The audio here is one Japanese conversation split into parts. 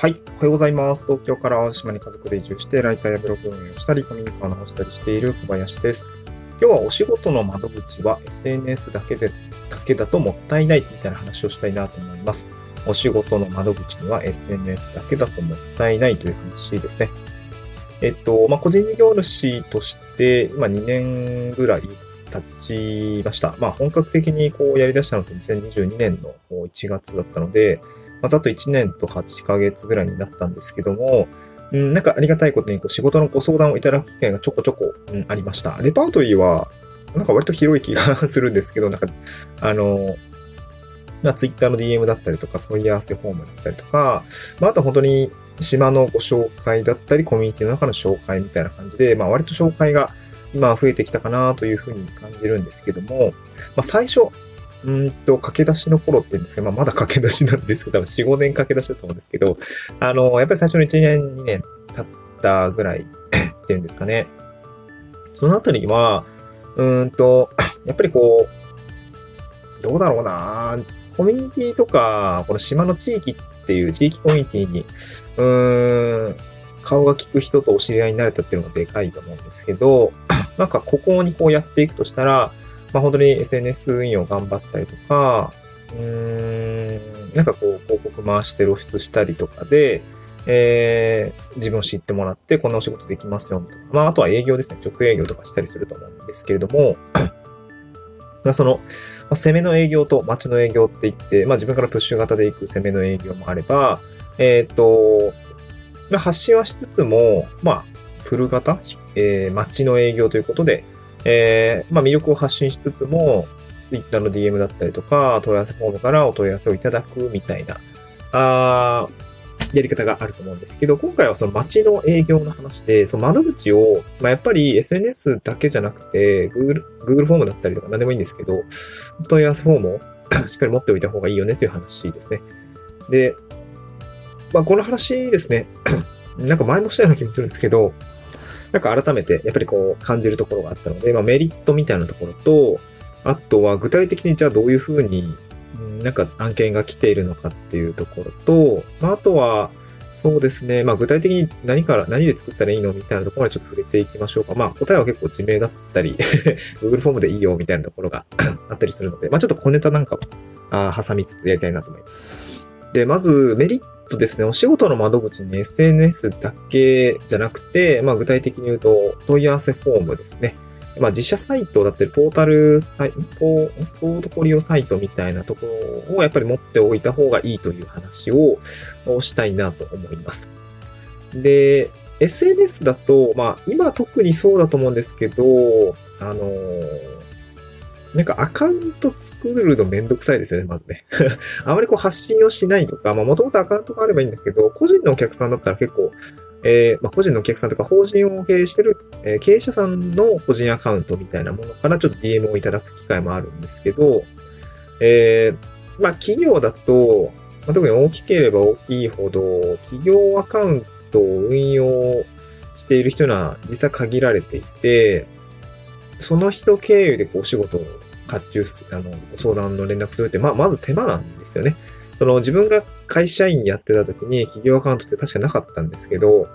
はい。おはようございます。東京から淡島に家族で移住して、ライターやブログ運営をしたり、コミュニカーを直したりしている小林です。今日はお仕事の窓口は SNS だけで、だけだともったいないみたいな話をしたいなと思います。お仕事の窓口には SNS だけだともったいないという話ですね。えっと、まあ、個人事業主として、今2年ぐらい経ちました。まあ、本格的にこうやり出したのって2022年の1月だったので、まあ、ざっと1年と8ヶ月ぐらいになったんですけども、うん、なんかありがたいことにこう仕事のご相談をいただく機会がちょこちょこ、うん、ありました。レパートリーは、なんか割と広い気がするんですけど、なんか、あの、まあ、ツイッターの DM だったりとか、問い合わせフォームだったりとか、まあ、あと本当に島のご紹介だったり、コミュニティの中の紹介みたいな感じで、まあ、割と紹介が今増えてきたかなというふうに感じるんですけども、まあ、最初、うんと、駆け出しの頃って言うんですけど、まあ、まだ駆け出しなんですけど、多分4、5年駆け出しだと思うんですけど、あの、やっぱり最初の1年、2年経ったぐらいっていうんですかね。そのあたりは、うんと、やっぱりこう、どうだろうなコミュニティとか、この島の地域っていう地域コミュニティに、うーん、顔が利く人とお知り合いになれたっていうのもでかいと思うんですけど、なんかここにこうやっていくとしたら、まあ、本当に SNS 運用頑張ったりとか、うーん、なんかこう、広告回して露出したりとかで、えー、自分を知ってもらって、こんなお仕事できますよ、とか。まあ、あとは営業ですね。直営業とかしたりすると思うんですけれども、まあ、その、まあ、攻めの営業と街の営業って言って、まあ、自分からプッシュ型で行く攻めの営業もあれば、えっ、ー、と、まあ、発信はしつつも、まあ、プル型、えー、街の営業ということで、えー、まあ、魅力を発信しつつも、Twitter の DM だったりとか、問い合わせフォームからお問い合わせをいただくみたいな、あやり方があると思うんですけど、今回はその街の営業の話で、その窓口を、まあ、やっぱり SNS だけじゃなくて、Google、Google フォームだったりとか何でもいいんですけど、問い合わせフォームを しっかり持っておいた方がいいよねという話ですね。で、まあ、この話ですね、なんか前もしたような気もするんですけど、なんか改めてやっぱりこう感じるところがあったので、まあ、メリットみたいなところと、あとは具体的にじゃあどういうふうになんか案件が来ているのかっていうところと、まあ、あとは、そうですね。まあ具体的に何から、何で作ったらいいのみたいなところまでちょっと触れていきましょうか。まあ答えは結構地名だったり Google フォームでいいよみたいなところが あったりするので、まあちょっと小ネタなんかもあ挟みつつやりたいなと思います。で、まずメリットトですね、お仕事の窓口に SNS だけじゃなくて、まあ具体的に言うと問い合わせフォームですね。まあ、自社サイトだったり、ポータルサイト、ポートフォリオサイトみたいなところをやっぱり持っておいた方がいいという話をしたいなと思います。で、SNS だと、まあ、今特にそうだと思うんですけど、あのなんかアカウント作るのめんどくさいですよね、まずね。あまりこう発信をしないとか、まあもともとアカウントがあればいいんだけど、個人のお客さんだったら結構えー、まあ、個人のお客さんとか法人を経営してる、えー、経営者さんの個人アカウントみたいなものからちょっと DM をいただく機会もあるんですけど、えー、まあ、企業だと、まあ、特に大きければ大きいほど、企業アカウントを運用している人は実際限られていて、その人経由でこうお仕事を発注す、あの、相談の連絡するって、まあ、まず手間なんですよね。その自分が会社員やってた時に企業アカウントって確かなかったんですけど、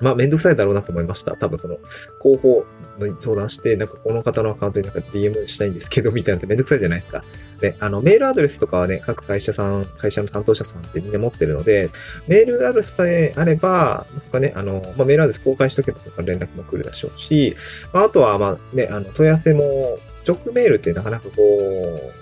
まあめんどくさいだろうなと思いました。多分その広報に相談して、なんかこの方のアカウントになんか DM したいんですけど、みたいなのってめんどくさいじゃないですか。で、あのメールアドレスとかはね、各会社さん、会社の担当者さんってみんな持ってるので、メールアドレスさえあれば、そこはね、あの、まあ、メールアドレス公開しとけばそこから連絡も来るでしょうし、まあ、あとはまあね、あの問い合わせも直メールってなかなかこ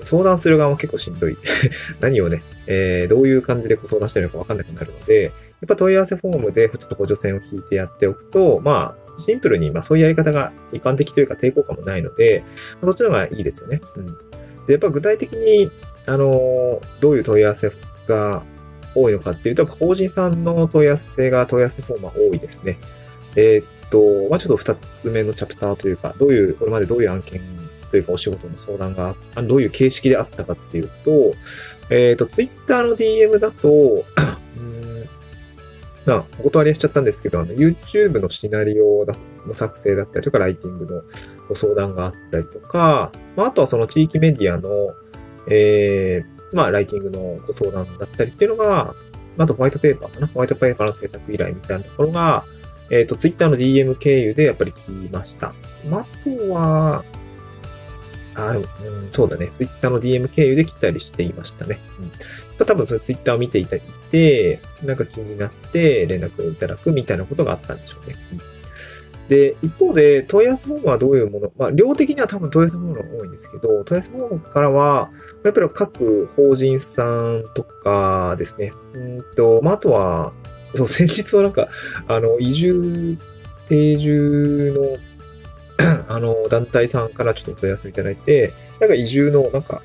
う、相談する側も結構しんどい。何をね、えー、どういう感じで相談してるのかわかんなくなるので、やっぱ問い合わせフォームでちょっと補助線を引いてやっておくと、まあ、シンプルに、まあそういうやり方が一般的というか抵抗感もないので、まあ、そっちの方がいいですよね。うん。で、やっぱ具体的に、あの、どういう問い合わせが多いのかっていうと、法人さんの問い合わせが問い合わせフォームは多いですね。えー、と、まあちょっと二つ目のチャプターというか、どういう、これまでどういう案件というかお仕事の相談が、どういう形式であったかっていうと、えっ、ー、と、ツイッターの DM だと、うんまあ、お断りしちゃったんですけど、あの、YouTube のシナリオの作成だったりとか、ライティングのご相談があったりとか、まあ、あとはその地域メディアの、えー、まあ、ライティングのご相談だったりっていうのが、あとホワイトペーパーかな。ホワイトペーパーの制作依頼みたいなところが、えっ、ー、と、ツイッターの DM 経由でやっぱり来ました。あとは、あ、うん、そうだね。ツイッターの DM 経由で来たりしていましたね。うん、多分それツイッターを見ていたりて、なんか気になって連絡をいただくみたいなことがあったんでしょうね。うんで、一方で、問い合わせフォームはどういうもの、まあ、量的には多分問い合わせフォームが多いんですけど、問い合わせフォームからは、やっぱり各法人さんとかですね、うんと、まあ、あとは、そう、先日はなんか、あの、移住、定住の あの、団体さんからちょっと問い合わせいただいて、なんか移住の、なんか、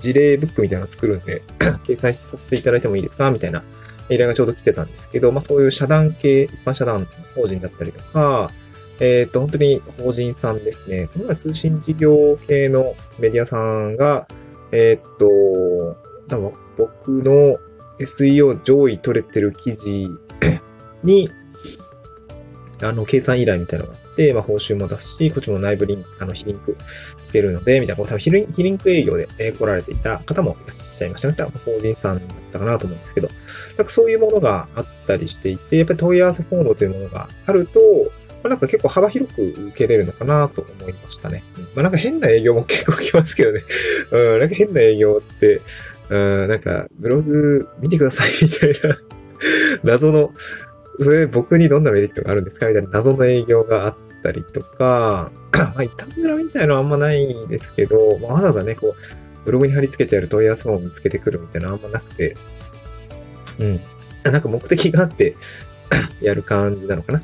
事例ブックみたいなの作るんで 掲載させていただいてもいいですか？みたいな依頼がちょうど来てたんですけど、まあそういう社団系、一般社団法人だったりとか、えっ、ー、と、本当に法人さんですね。この通信事業系のメディアさんが、えっ、ー、と、多分僕の SEO 上位取れてる記事 に、あの、計算依頼みたいなのがあって、まあ、報酬も出すし、こっちも内部リンク、あの、非リンクつけるので、みたいな、多分非リンク営業で、え来られていた方もいらっしゃいましたね。多分法人さんだったかなと思うんですけど、なんかそういうものがあったりしていて、やっぱり問い合わせフォームというものがあると、まあ、なんか結構幅広く受けれるのかなと思いましたね。うん、まあなんか変な営業も結構来ますけどね。うん、なんか変な営業って、うん、なんかブログ見てください みたいな謎の、それ僕にどんなメリットがあるんですか？みたいな謎の営業があったりとか、まあ、いたずらみたいなのはあんまないですけど、まあ、わざわざね、こう、ブログに貼り付けてやる問い合わせを見つけてくるみたいなのはあんまなくて、うん。なんか目的があって やる感じなのかな。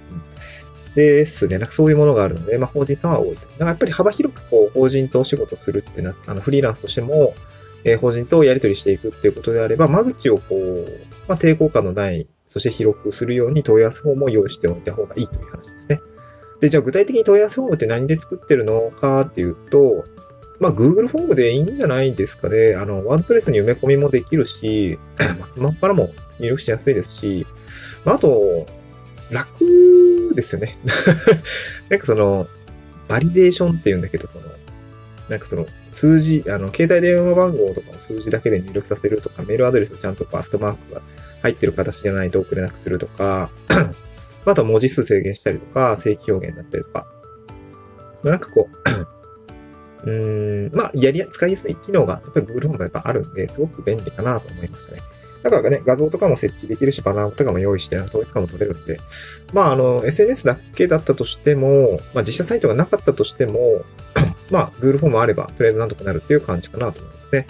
ですね。なんかそういうものがあるので、まあ、法人さんは多いと。だからやっぱり幅広くこう、法人とお仕事するってなってあの、フリーランスとしても、え、法人とやり取りしていくっていうことであれば、間口をこう、まあ、抵抗感のない、そして広くするように問い合わせフォームを用意しておいた方がいいという話ですね。で、じゃあ具体的に問い合わせフォームって何で作ってるのかっていうと、まあ、Google フォームでいいんじゃないですかね。あの、ワードプレスに埋め込みもできるし、ま、スマホからも入力しやすいですし、まあ、あと、楽ですよね。なんかその、バリデーションって言うんだけど、その、なんかその、数字、あの、携帯電話番号とかを数字だけで入力させるとか、メールアドレスをちゃんとこう、アットマークが入ってる形じゃないと送れなくするとか、あとは文字数制限したりとか、正規表現だったりとか、ま、なんかこう、うーん、まあ、やりや、使いやすい機能が、やっぱり Google ホームがやっぱあるんで、すごく便利かなと思いましたね。だからね、画像とかも設置できるし、バナーとかも用意して、統一感も取れるんで、まあ、あの、SNS だけだったとしても、まあ、実写サイトがなかったとしても、まあ、Google フォームあれば、とりあえずなんとかなるっていう感じかなと思いますね。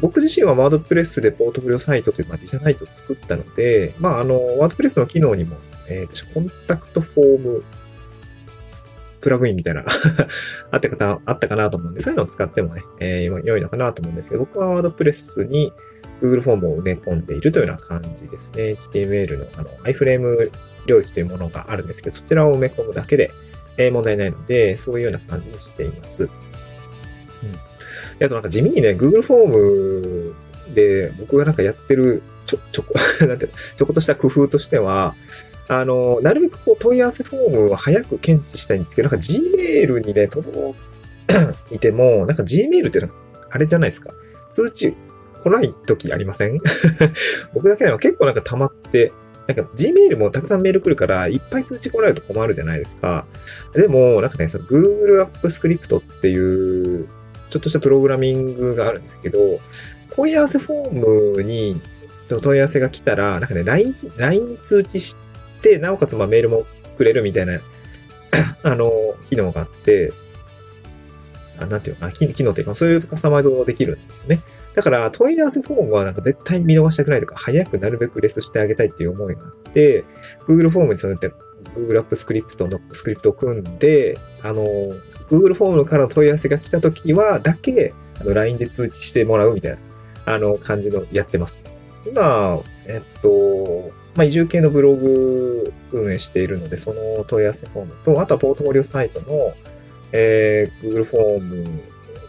僕自身はワードプレスでポートフォリオサイトという、まあ、実写サイトを作ったので、まあ、あの、ワードプレスの機能にも、えー、コンタクトフォームプラグインみたいな あったかあったかなと思うんで、そういうのを使ってもね、えー、良いのかなと思うんですけど、僕はワードプレスに、Google フォームを埋め込んでいるというような感じですね。HTML のあの iframe 領域というものがあるんですけど、そちらを埋め込むだけで、えー、問題ないので、そういうような感じにしています。うん。であとなんか地味にね、Google フォームで僕がなんかやってるちょ、ちょこ、なんて、ちょことした工夫としては、あの、なるべくこう問い合わせフォームを早く検知したいんですけど、なんか Gmail にね、届いても、なんか Gmail ってなんかあれじゃないですか。通知来ない時ありません？僕だけでも結構なんか溜まって、なんか Gmail もたくさんメール来るから、いっぱい通知来ないと困るじゃないですか。でも、なんかね、その Google App Script っていう、ちょっとしたプログラミングがあるんですけど、問い合わせフォームに問い合わせが来たら、なんかね、LINE, LINE に通知して、なおかつまあメールもくれるみたいな あの、機能があって、あなんていうか、機能っていうか、そういうカスタマイズをできるんですね。だから、問い合わせフォームはなんか絶対に見逃したくないとか、早くなるべくレスしてあげたいっていう思いがあって、Google フォームにそうやって Google アップスクリプトのスクリプトを組んで、あの、Google フォームからの問い合わせが来た時は、だけ、あの、LINE で通知してもらうみたいな、あの、感じのやってます。今、えっと、まあ、移住系のブログ運営しているので、その問い合わせフォームと、あとはポートフォリオサイトの、えー、Google フォーム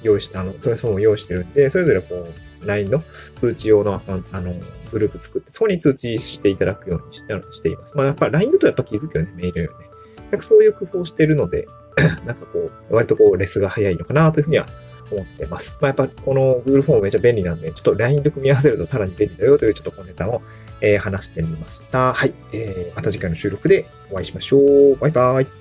用意して、あの、問い合わせフォームを用意してるんで、それぞれこう、LINE の通知用のアカウント、あの、グループ作って、そこに通知していただくようにしてしています。まあ、やっぱ LINE だとやっぱ気づくよね、メールよね。なんかそういう工夫をしているので、なんかこう、割とこう、レスが早いのかなというふうには思ってます。まあ、やっぱこの Google フォームめっちゃ便利なんで、ちょっと LINE と組み合わせるとさらに便利だよというちょっと小ネタを、えー、話してみました。はい。えー、また次回の収録でお会いしましょう。バイバイ。